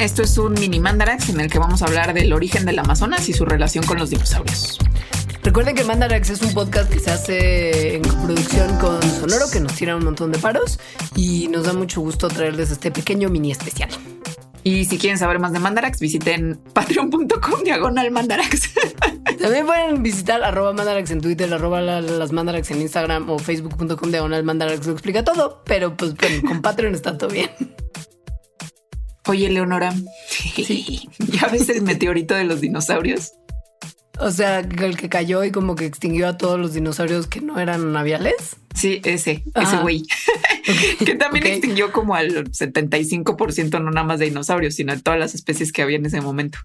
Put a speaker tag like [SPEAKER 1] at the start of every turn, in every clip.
[SPEAKER 1] Esto es un mini Mandarax en el que vamos a hablar del origen del Amazonas y su relación con los dinosaurios.
[SPEAKER 2] Recuerden que Mandarax es un podcast que se hace en producción con Sonoro, que nos tira un montón de paros y nos da mucho gusto traerles este pequeño mini especial.
[SPEAKER 1] Y si quieren saber más de Mandarax, visiten patreon.com diagonal Mandarax.
[SPEAKER 2] También pueden visitar arroba Mandarax en Twitter, arroba las Mandarax en Instagram o facebook.com diagonal Mandarax. Lo explica todo, pero pues con Patreon está todo bien.
[SPEAKER 1] Oye, Leonora, ¿ya ves el meteorito de los dinosaurios?
[SPEAKER 2] O sea, el que cayó y como que extinguió a todos los dinosaurios que no eran aviales.
[SPEAKER 1] Sí, ese, ese güey. que también extinguió como al 75%, no nada más de dinosaurios, sino de todas las especies que había en ese momento.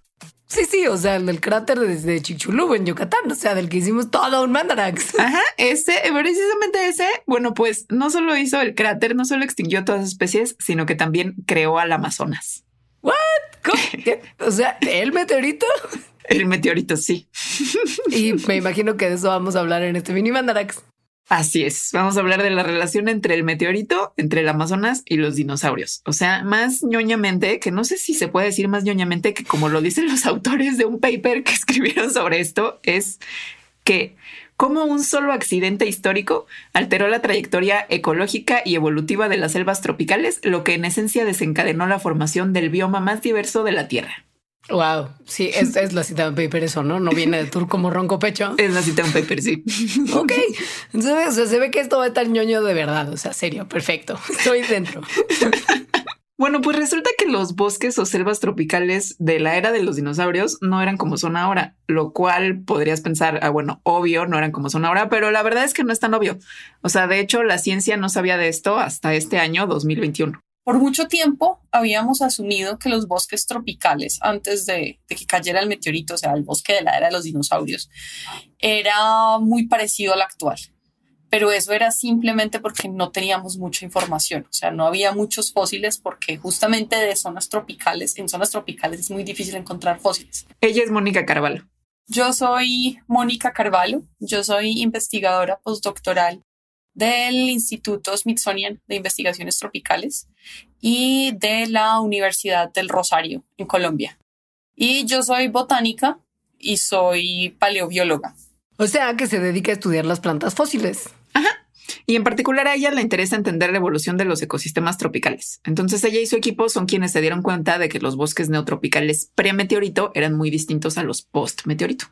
[SPEAKER 2] Sí, sí, o sea, el del cráter desde Chichulub en Yucatán, o sea, del que hicimos todo un mandarax.
[SPEAKER 1] Ajá, ese, precisamente ese, bueno, pues no solo hizo el cráter, no solo extinguió todas las especies, sino que también creó al Amazonas.
[SPEAKER 2] ¿What? O sea, el meteorito.
[SPEAKER 1] El meteorito, sí.
[SPEAKER 2] Y me imagino que de eso vamos a hablar en este mini mandarax.
[SPEAKER 1] Así es, vamos a hablar de la relación entre el meteorito, entre el Amazonas y los dinosaurios. O sea, más ñoñamente, que no sé si se puede decir más ñoñamente que como lo dicen los autores de un paper que escribieron sobre esto, es que como un solo accidente histórico alteró la trayectoria ecológica y evolutiva de las selvas tropicales, lo que en esencia desencadenó la formación del bioma más diverso de la Tierra.
[SPEAKER 2] Wow, sí, es, es la cita de un paper eso, ¿no? No viene de tour como ronco pecho.
[SPEAKER 1] Es la cita de un paper, sí.
[SPEAKER 2] ok, entonces se ve que esto va a estar ñoño de verdad, o sea, serio, perfecto, estoy dentro.
[SPEAKER 1] Bueno, pues resulta que los bosques o selvas tropicales de la era de los dinosaurios no eran como son ahora, lo cual podrías pensar, ah, bueno, obvio, no eran como son ahora, pero la verdad es que no es tan obvio. O sea, de hecho, la ciencia no sabía de esto hasta este año 2021.
[SPEAKER 3] Por mucho tiempo habíamos asumido que los bosques tropicales, antes de, que cayera el meteorito, o sea, el bosque de la era de los dinosaurios, era muy parecido al actual. Pero eso era simplemente porque no teníamos mucha información, o sea, no había muchos fósiles porque justamente de zonas tropicales, en zonas tropicales es muy difícil encontrar fósiles.
[SPEAKER 1] Ella es Mónica Carvalho.
[SPEAKER 3] Yo soy Mónica Carvalho, yo soy investigadora postdoctoral del Instituto Smithsonian de Investigaciones Tropicales y de la Universidad del Rosario en Colombia. Y yo soy botánica y soy paleobióloga.
[SPEAKER 2] O sea, que se dedica a estudiar las plantas fósiles.
[SPEAKER 1] Ajá. Y en particular a ella le interesa entender la evolución de los ecosistemas tropicales. Entonces ella y su equipo son quienes se dieron cuenta de que los bosques neotropicales pre-meteorito eran muy distintos a los post-meteorito.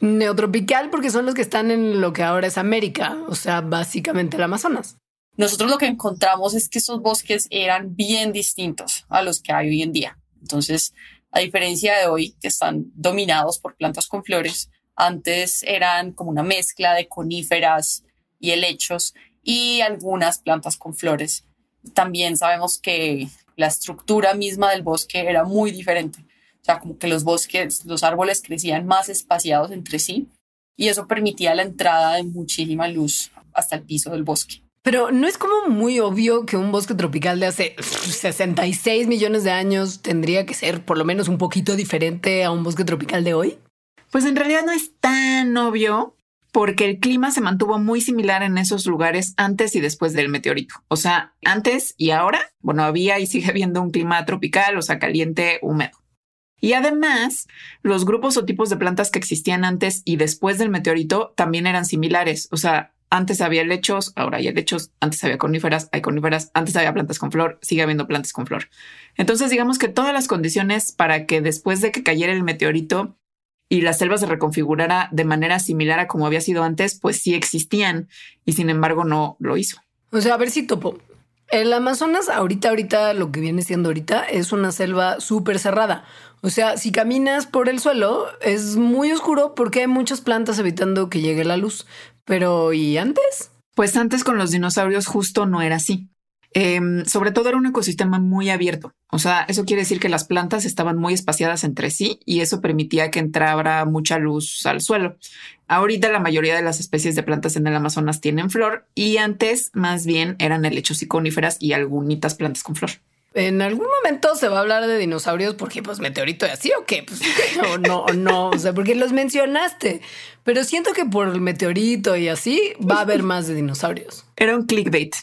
[SPEAKER 2] Neotropical porque son los que están en lo que ahora es América, o sea, básicamente el Amazonas.
[SPEAKER 3] Nosotros lo que encontramos es que esos bosques eran bien distintos a los que hay hoy en día. Entonces, a diferencia de hoy, que están dominados por plantas con flores, antes eran como una mezcla de coníferas y helechos y algunas plantas con flores. También sabemos que la estructura misma del bosque era muy diferente. O sea, como que los bosques, los árboles crecían más espaciados entre sí y eso permitía la entrada de muchísima luz hasta el piso del bosque.
[SPEAKER 2] Pero no es como muy obvio que un bosque tropical de hace 66 millones de años tendría que ser por lo menos un poquito diferente a un bosque tropical de hoy.
[SPEAKER 1] Pues en realidad no es tan obvio porque el clima se mantuvo muy similar en esos lugares antes y después del meteorito. O sea, antes y ahora, bueno, había y sigue habiendo un clima tropical, o sea, caliente, húmedo. Y además, los grupos o tipos de plantas que existían antes y después del meteorito también eran similares. O sea, antes había lechos, ahora hay lechos, antes había coníferas, hay coníferas, antes había plantas con flor, sigue habiendo plantas con flor. Entonces, digamos que todas las condiciones para que después de que cayera el meteorito y la selva se reconfigurara de manera similar a como había sido antes, pues sí existían y sin embargo no lo hizo.
[SPEAKER 2] O sea, a ver si topo. El Amazonas, ahorita, ahorita, lo que viene siendo ahorita, es una selva súper cerrada. O sea, si caminas por el suelo, es muy oscuro porque hay muchas plantas evitando que llegue la luz. Pero, ¿y antes?
[SPEAKER 1] Pues antes con los dinosaurios justo no era así. Em, sobre todo era un ecosistema muy abierto. O sea, eso quiere decir que las plantas estaban muy espaciadas entre sí y eso permitía que entrara mucha luz al suelo. Ahorita la mayoría de las especies de plantas en el Amazonas tienen flor y antes más bien eran helechos y coníferas y algunas plantas con flor.
[SPEAKER 2] En algún momento se va a hablar de dinosaurios porque pues meteorito y así o qué, pues o no, o no, o sea, porque los mencionaste, pero siento que por el meteorito y así va a haber más de dinosaurios.
[SPEAKER 1] Era un clickbait.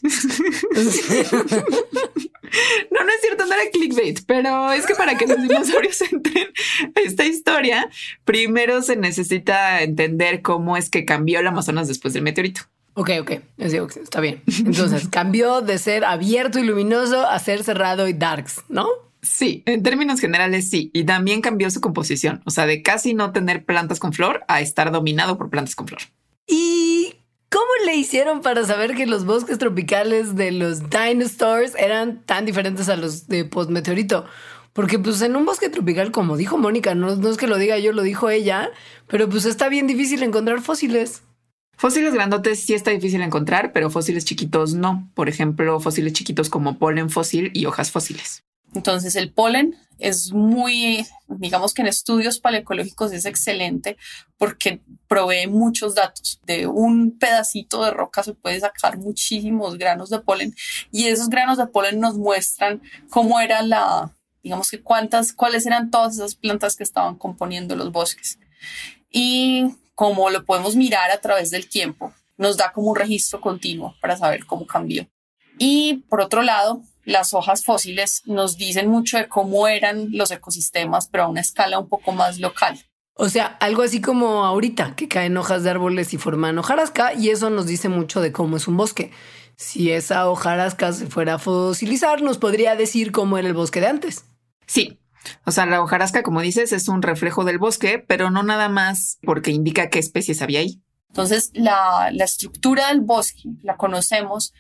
[SPEAKER 1] no, no es cierto, no era clickbait, pero es que para que los dinosaurios entren a esta historia, primero se necesita entender cómo es que cambió el Amazonas después del meteorito.
[SPEAKER 2] Ok, ok, está bien. Entonces cambió de ser abierto y luminoso a ser cerrado y darks, ¿no?
[SPEAKER 1] Sí, en términos generales sí. Y también cambió su composición, o sea, de casi no tener plantas con flor a estar dominado por plantas con flor.
[SPEAKER 2] ¿Y cómo le hicieron para saber que los bosques tropicales de los dinosaurs eran tan diferentes a los de postmeteorito? Porque pues en un bosque tropical, como dijo Mónica, no, no es que lo diga yo, lo dijo ella, pero pues está bien difícil encontrar fósiles.
[SPEAKER 1] Fósiles grandotes sí está difícil encontrar, pero fósiles chiquitos no. Por ejemplo, fósiles chiquitos como polen fósil y hojas fósiles.
[SPEAKER 3] Entonces el polen es muy, digamos que en estudios paleoecológicos es excelente porque provee muchos datos. De un pedacito de roca se puede sacar muchísimos granos de polen y esos granos de polen nos muestran cómo era la, digamos que cuántas, cuáles eran todas esas plantas que estaban componiendo los bosques. Y como lo podemos mirar a través del tiempo, nos da como un registro continuo para saber cómo cambió. Y por otro lado, las hojas fósiles nos dicen mucho de cómo eran los ecosistemas, pero a una escala un poco más local.
[SPEAKER 2] O sea, algo así como ahorita, que caen hojas de árboles y forman hojarasca, y eso nos dice mucho de cómo es un bosque. Si esa hojarasca se fuera a fosilizar, nos podría decir cómo era el bosque de antes.
[SPEAKER 1] Sí, o sea, la hojarasca, como dices, es un reflejo del bosque, pero no nada más porque indica qué especies había ahí.
[SPEAKER 3] Entonces, la, estructura del bosque la conocemos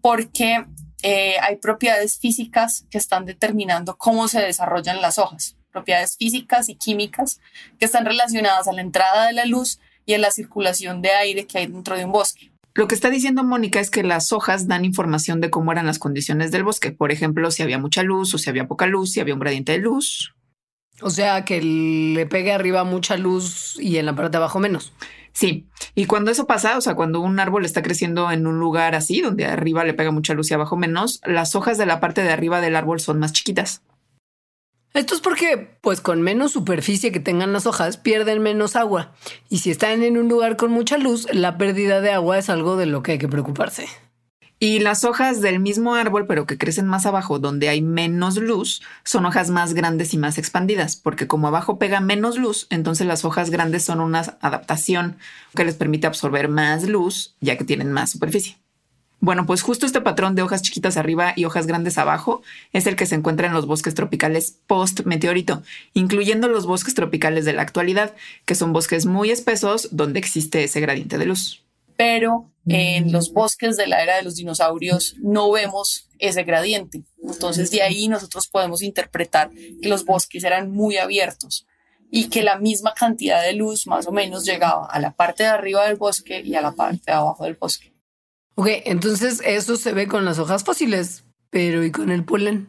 [SPEAKER 3] porque eh, hay propiedades físicas que están determinando cómo se desarrollan las hojas, propiedades físicas y químicas que están relacionadas a la entrada de la luz y a la circulación de aire que hay dentro de un bosque.
[SPEAKER 1] Lo que está diciendo Mónica es que las hojas dan información de cómo eran las condiciones del bosque. Por ejemplo, si había mucha luz o si había poca luz, si había un gradiente de luz.
[SPEAKER 2] O sea, que le pegue arriba mucha luz y en la parte de abajo menos.
[SPEAKER 1] Sí, y cuando eso pasa, o sea, cuando un árbol está creciendo en un lugar así, donde arriba le pega mucha luz y abajo menos, las hojas de la parte de arriba del árbol son más chiquitas.
[SPEAKER 2] Esto es porque, pues con menos superficie que tengan las hojas, pierden menos agua. Y si están en un lugar con mucha luz, la pérdida de agua es algo de lo que hay que preocuparse.
[SPEAKER 1] Y las hojas del mismo árbol, pero que crecen más abajo, donde hay menos luz, son hojas más grandes y más expandidas, porque como abajo pega menos luz, entonces las hojas grandes son una adaptación que les permite absorber más luz, ya que tienen más superficie. Bueno, pues justo este patrón de hojas chiquitas arriba y hojas grandes abajo es el que se encuentra en los bosques tropicales post-meteorito, incluyendo los bosques tropicales de la actualidad, que son bosques muy espesos donde existe ese gradiente de luz.
[SPEAKER 3] Pero en los bosques de la era de los dinosaurios no vemos ese gradiente. Entonces de ahí nosotros podemos interpretar que los bosques eran muy abiertos y que la misma cantidad de luz más o menos llegaba a la parte de arriba del bosque y a la parte de abajo del bosque.
[SPEAKER 2] Ok, entonces eso se ve con las hojas fósiles, pero ¿y con el polen?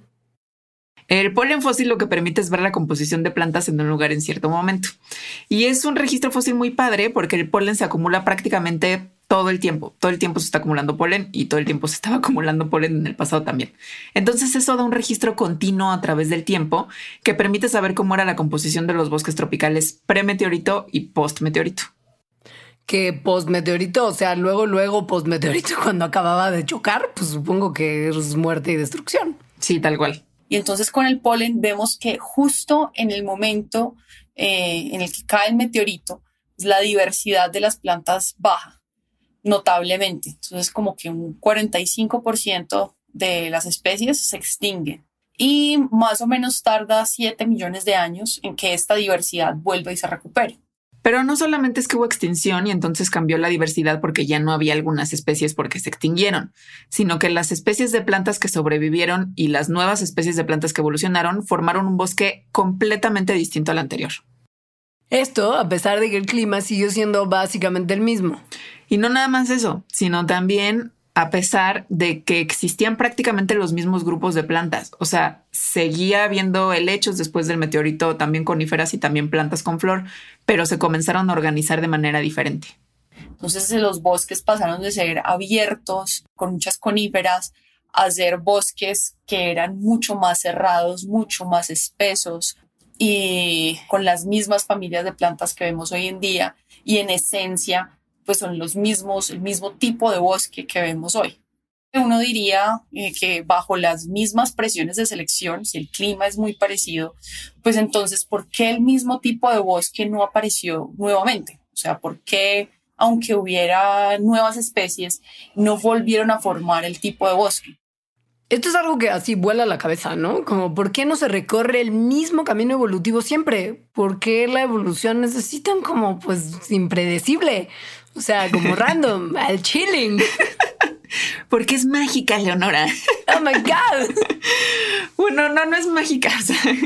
[SPEAKER 1] El polen fósil lo que permite es ver la composición de plantas en un lugar en cierto momento. Y es un registro fósil muy padre porque el polen se acumula prácticamente todo el tiempo. Todo el tiempo se está acumulando polen y todo el tiempo se estaba acumulando polen en el pasado también. Entonces eso da un registro continuo a través del tiempo que permite saber cómo era la composición de los bosques tropicales premeteorito y postmeteorito
[SPEAKER 2] que postmeteorito, o sea, luego, luego postmeteorito, cuando acababa de chocar, pues supongo que es muerte y destrucción.
[SPEAKER 1] Sí, tal cual.
[SPEAKER 3] Y entonces con el polen vemos que justo en el momento eh, en el que cae el meteorito, la diversidad de las plantas baja notablemente. Entonces como que un 45% de las especies se extinguen. Y más o menos tarda 7 millones de años en que esta diversidad vuelva y se recupere.
[SPEAKER 1] Pero no solamente es que hubo extinción y entonces cambió la diversidad porque ya no había algunas especies porque se extinguieron, sino que las especies de plantas que sobrevivieron y las nuevas especies de plantas que evolucionaron formaron un bosque completamente distinto al anterior.
[SPEAKER 2] Esto a pesar de que el clima siguió siendo básicamente el mismo.
[SPEAKER 1] Y no nada más eso, sino también a pesar de que existían prácticamente los mismos grupos de plantas. O sea, seguía habiendo helechos después del meteorito, también coníferas y también plantas con flor, pero se comenzaron a organizar de manera diferente.
[SPEAKER 3] Entonces los bosques pasaron de ser abiertos con muchas coníferas a ser bosques que eran mucho más cerrados, mucho más espesos y con las mismas familias de plantas que vemos hoy en día y en esencia pues son los mismos, el mismo tipo de bosque que vemos hoy. Uno diría eh, que bajo las mismas presiones de selección, si el clima es muy parecido, pues entonces, ¿por qué el mismo tipo de bosque no apareció nuevamente? O sea, ¿por qué, aunque hubiera nuevas especies, no volvieron a formar el tipo de bosque?
[SPEAKER 2] Esto es algo que así vuela la cabeza, ¿no? Como, ¿por qué no se recorre el mismo camino evolutivo siempre? ¿Por qué la evolución necesitan como, pues, impredecible? O sea, como random, al chilling.
[SPEAKER 1] Porque es mágica, Leonora.
[SPEAKER 2] Oh my God.
[SPEAKER 1] bueno, no, no es mágica.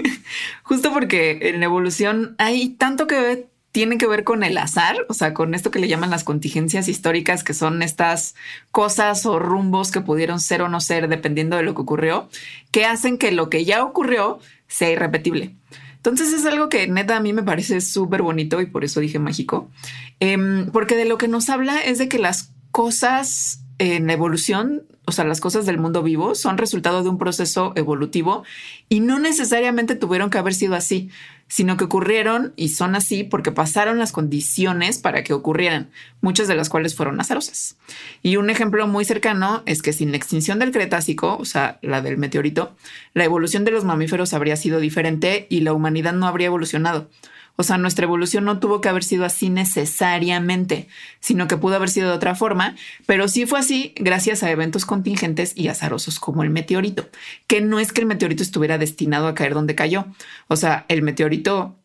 [SPEAKER 1] justo porque en la evolución hay tanto que tiene que ver con el azar, o sea, con esto que le llaman las contingencias históricas, que son estas cosas o rumbos que pudieron ser o no ser dependiendo de lo que ocurrió, que hacen que lo que ya ocurrió sea irrepetible. Entonces es algo que neta a mí me parece súper bonito y por eso dije mágico, em, porque de lo que nos habla es de que las cosas en evolución, o sea, las cosas del mundo vivo son resultado de un proceso evolutivo y no necesariamente tuvieron que haber sido así sino que ocurrieron y son así porque pasaron las condiciones para que ocurrieran, muchas de las cuales fueron azarosas. Y un ejemplo muy cercano es que sin la extinción del Cretácico, o sea, la del meteorito, la evolución de los mamíferos habría sido diferente y la humanidad no habría evolucionado. O sea, nuestra evolución no tuvo que haber sido así necesariamente, sino que pudo haber sido de otra forma, pero sí fue así gracias a eventos contingentes y azarosos como el meteorito, que no es que el meteorito estuviera destinado a caer donde cayó. O sea, el meteorito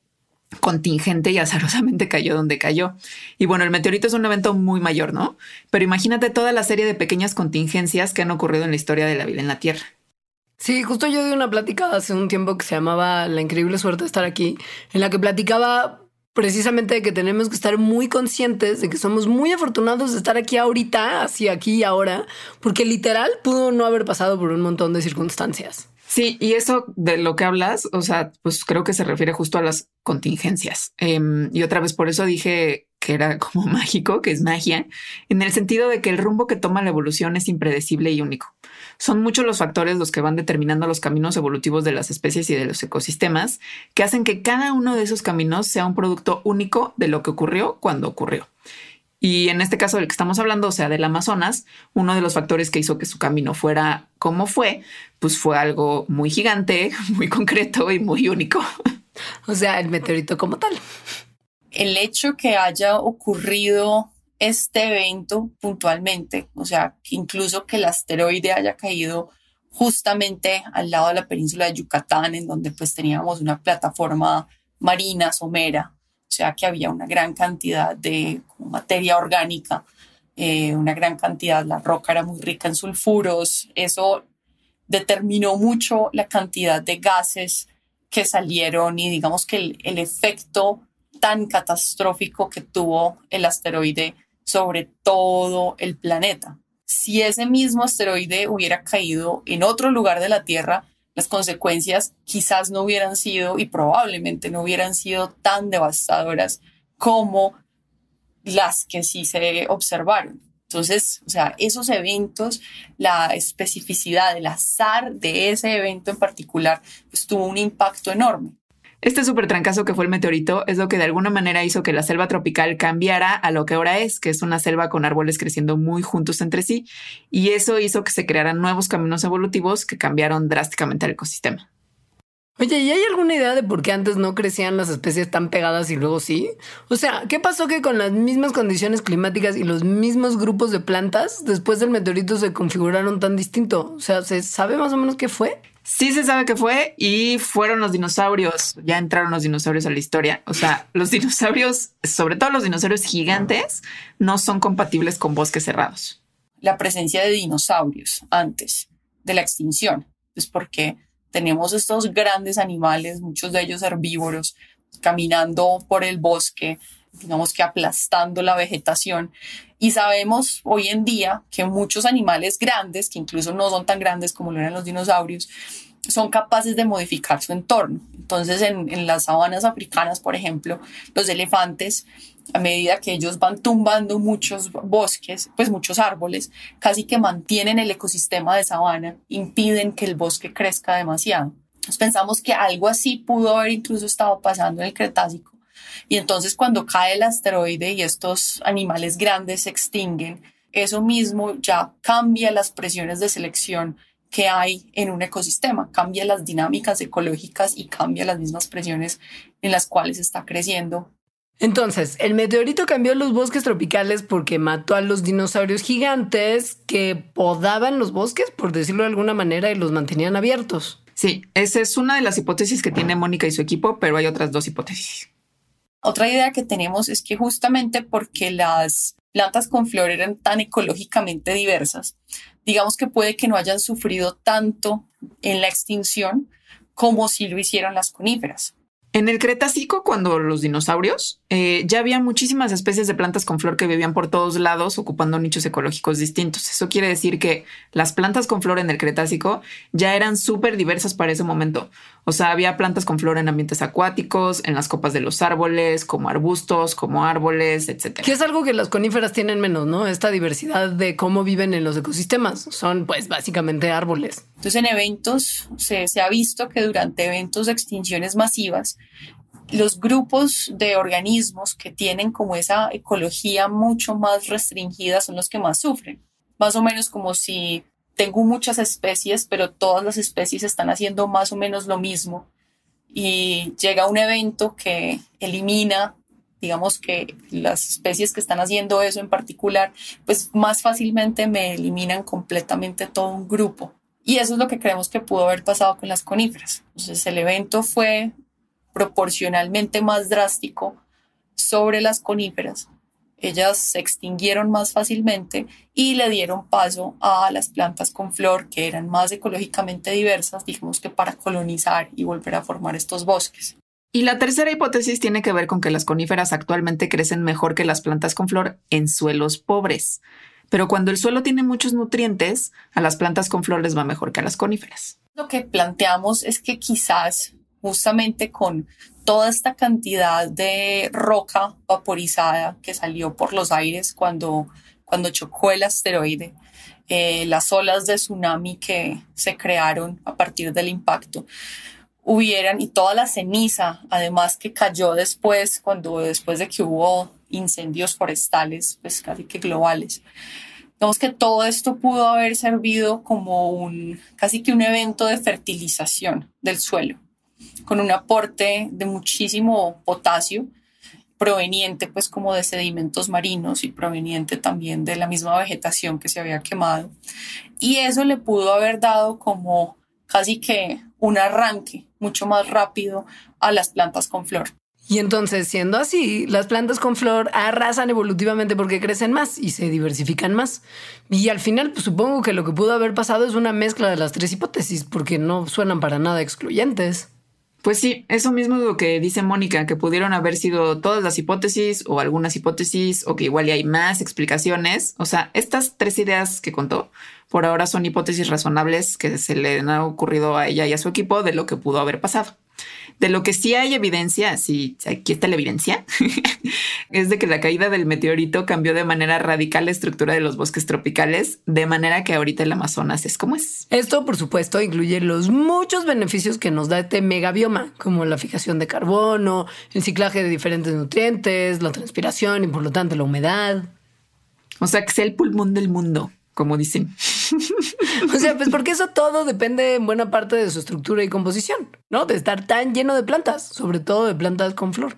[SPEAKER 1] contingente y azarosamente cayó donde cayó. Y bueno, el meteorito es un evento muy mayor, ¿no? Pero imagínate toda la serie de pequeñas contingencias que han ocurrido en la historia de la vida en la Tierra.
[SPEAKER 2] Sí, justo yo di una plática hace un tiempo que se llamaba La increíble suerte de estar aquí, en la que platicaba precisamente de que tenemos que estar muy conscientes de que somos muy afortunados de estar aquí ahorita, así aquí y ahora, porque literal pudo no haber pasado por un montón de circunstancias.
[SPEAKER 1] Sí, y eso de lo que hablas, o sea, pues creo que se refiere justo a las contingencias. Em, y otra vez por eso dije que era como mágico, que es magia, en el sentido de que el rumbo que toma la evolución es impredecible y único. Son muchos los factores los que van determinando los caminos evolutivos de las especies y de los ecosistemas, que hacen que cada uno de esos caminos sea un producto único de lo que ocurrió cuando ocurrió. Y en este caso del que estamos hablando, o sea, del Amazonas, uno de los factores que hizo que su camino fuera como fue, pues fue algo muy gigante, muy concreto y muy único.
[SPEAKER 2] O sea, el meteorito como tal.
[SPEAKER 3] El hecho que haya ocurrido este evento puntualmente, o sea, incluso que el asteroide haya caído justamente al lado de la península de Yucatán, en donde pues teníamos una plataforma marina somera, o sea que había una gran cantidad de materia orgánica, eh, una gran cantidad, la roca era muy rica en sulfuros, eso determinó mucho la cantidad de gases que salieron y digamos que el, el efecto tan catastrófico que tuvo el asteroide sobre todo el planeta. Si ese mismo asteroide hubiera caído en otro lugar de la Tierra, las consecuencias quizás no hubieran sido y probablemente no hubieran sido tan devastadoras como las que sí se observaron. Entonces, o sea, esos eventos, la especificidad, el azar de ese evento en particular, pues tuvo un impacto enorme.
[SPEAKER 1] Este súper trancazo que fue el meteorito es lo que de alguna manera hizo que la selva tropical cambiara a lo que ahora es, que es una selva con árboles creciendo muy juntos entre sí, y eso hizo que se crearan nuevos caminos evolutivos que cambiaron drásticamente el ecosistema.
[SPEAKER 2] Oye, ¿y hay alguna idea de por qué antes no crecían las especies tan pegadas y luego sí? O sea, ¿qué pasó que con las mismas condiciones climáticas y los mismos grupos de plantas, después del meteorito se configuraron tan distinto? O sea, ¿se sabe más o menos qué fue?
[SPEAKER 1] Sí se sabe que fue y fueron los dinosaurios. Ya entraron los dinosaurios a la historia. O sea, los dinosaurios, sobre todo los dinosaurios gigantes, no son compatibles con bosques cerrados.
[SPEAKER 3] La presencia de dinosaurios antes de la extinción es porque tenemos estos grandes animales, muchos de ellos herbívoros, caminando por el bosque, digamos que aplastando la vegetación. Y sabemos hoy en día que muchos animales grandes, que incluso no son tan grandes como lo eran los dinosaurios, son capaces de modificar su entorno. Entonces, en, en, las sabanas africanas, por ejemplo, los elefantes, a medida que ellos van tumbando muchos bosques, pues muchos árboles, casi que mantienen el ecosistema de sabana, impiden que el bosque crezca demasiado. Entonces, pensamos que algo así pudo haber incluso estado pasando en el Cretácico y entonces cuando cae el asteroide y estos animales grandes se extinguen, eso mismo ya cambia las presiones de selección que hay en un ecosistema, cambia las dinámicas ecológicas y cambia las mismas presiones en las cuales está creciendo.
[SPEAKER 2] Entonces, el meteorito cambió los bosques tropicales porque mató a los dinosaurios gigantes que podaban los bosques, por decirlo de alguna manera, y los mantenían abiertos.
[SPEAKER 1] Sí, esa es una de las hipótesis que tiene Mónica y su equipo, pero hay otras dos hipótesis.
[SPEAKER 3] Otra idea que tenemos es que justamente porque las plantas con flor eran tan ecológicamente diversas, digamos que puede que no hayan sufrido tanto en la extinción como si lo hicieron las coníferas.
[SPEAKER 1] En el Cretácico, cuando los dinosaurios, eh, ya había muchísimas especies de plantas con flor que vivían por todos lados ocupando nichos ecológicos distintos. Eso quiere decir que las plantas con flor en el Cretácico ya eran súper diversas para ese momento. O sea, había plantas con flor en ambientes acuáticos, en las copas de los árboles, como arbustos, como árboles, etc.
[SPEAKER 2] Que es algo que las coníferas tienen menos, ¿no? Esta diversidad de cómo viven en los ecosistemas. Son pues básicamente árboles.
[SPEAKER 3] Entonces en eventos se, se ha visto que durante eventos de extinciones masivas, los grupos de organismos que tienen como esa ecología mucho más restringida son los que más sufren. Más o menos como si tengo muchas especies, pero todas las especies están haciendo más o menos lo mismo. Y llega un evento que elimina, digamos que las especies que están haciendo eso en particular, pues más fácilmente me eliminan completamente todo un grupo. Y eso es lo que creemos que pudo haber pasado con las coníferas. Entonces el evento fue proporcionalmente más drástico sobre las coníferas ellas se extinguieron más fácilmente y le dieron paso a las plantas con flor que eran más ecológicamente diversas, digamos que para colonizar y volver a formar estos bosques.
[SPEAKER 1] Y la tercera hipótesis tiene que ver con que las coníferas actualmente crecen mejor que las plantas con flor en suelos pobres. Pero cuando el suelo tiene muchos nutrientes, a las plantas con flor les va mejor que a las coníferas.
[SPEAKER 3] Lo que planteamos es que quizás justamente con toda esta cantidad de roca vaporizada que salió por los aires cuando, cuando chocó el asteroide, eh, las olas de tsunami que se crearon a partir del impacto, hubieran, y toda la ceniza, además que cayó después, cuando después de que hubo incendios forestales, pues casi que globales. Digamos que todo esto pudo haber servido como un, casi que un evento de fertilización del suelo con un aporte de muchísimo potasio proveniente pues como de sedimentos marinos y proveniente también de la misma vegetación que se había quemado. Y eso le pudo haber dado como casi que un arranque mucho más rápido a las plantas con flor.
[SPEAKER 2] Y entonces, siendo así, las plantas con flor arrasan evolutivamente porque crecen más y se diversifican más. Y al final, pues, supongo que lo que pudo haber pasado es una mezcla de las tres hipótesis, porque no suenan para nada excluyentes.
[SPEAKER 1] Pues sí, eso mismo es lo que dice Mónica, que pudieron haber sido todas las hipótesis o algunas hipótesis o que igual hay más explicaciones. O sea, estas tres ideas que contó por ahora son hipótesis razonables que se le han ocurrido a ella y a su equipo de lo que pudo haber pasado. De lo que sí hay evidencia, sí, aquí está la evidencia, es de que la caída del meteorito cambió de manera radical la estructura de los bosques tropicales, de manera que ahorita el Amazonas es como es.
[SPEAKER 2] Esto, por supuesto, incluye los muchos beneficios que nos da este megabioma, como la fijación de carbono, el ciclaje de diferentes nutrientes, la transpiración y por lo tanto la humedad.
[SPEAKER 1] O sea, que sea el pulmón del mundo como dicen.
[SPEAKER 2] o sea, pues porque eso todo depende en buena parte de su estructura y composición, ¿no? De estar tan lleno de plantas, sobre todo de plantas con flor.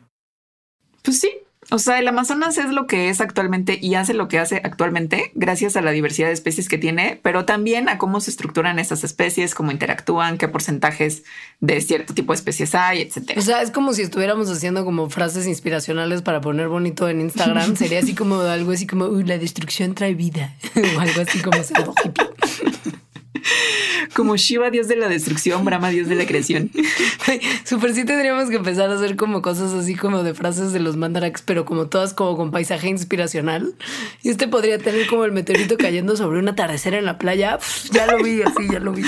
[SPEAKER 1] Pues sí, O sea, el Amazonas es lo que es actualmente y hace lo que hace actualmente gracias a la diversidad de especies que tiene, pero también a cómo se estructuran esas especies, cómo interactúan, qué porcentajes de cierto tipo de especies hay, etcétera.
[SPEAKER 2] O sea, es como si estuviéramos haciendo como frases inspiracionales para poner bonito en Instagram. Sería así como algo así como "Uy, la destrucción trae vida o algo así como.
[SPEAKER 1] Como Shiva, dios de la destrucción, Brahma, dios de la creación.
[SPEAKER 2] Super sí tendríamos que empezar a hacer como cosas así como de frases de los mandaraks, pero como todas como con paisaje inspiracional. Y este podría tener como el meteorito cayendo sobre un atardecer en la playa. Ya lo vi, así, ya lo vi.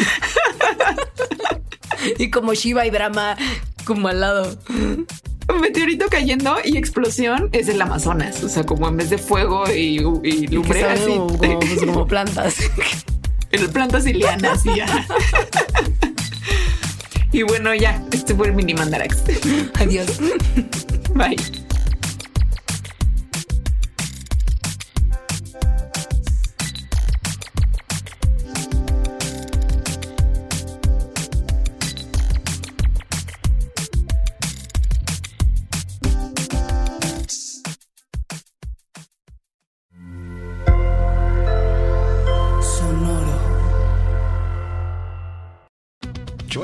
[SPEAKER 2] Y como Shiva y Brahma como al lado.
[SPEAKER 1] Un meteorito cayendo y explosión es el Amazonas. O sea, como en vez de fuego y, y
[SPEAKER 2] Que
[SPEAKER 1] lumbre,
[SPEAKER 2] saben
[SPEAKER 1] así.
[SPEAKER 2] como, como, pues, como plantas.
[SPEAKER 1] En plantas y lianas y ya. Y bueno, ya, este fue el mini mandarax.
[SPEAKER 2] Adiós.
[SPEAKER 1] Bye.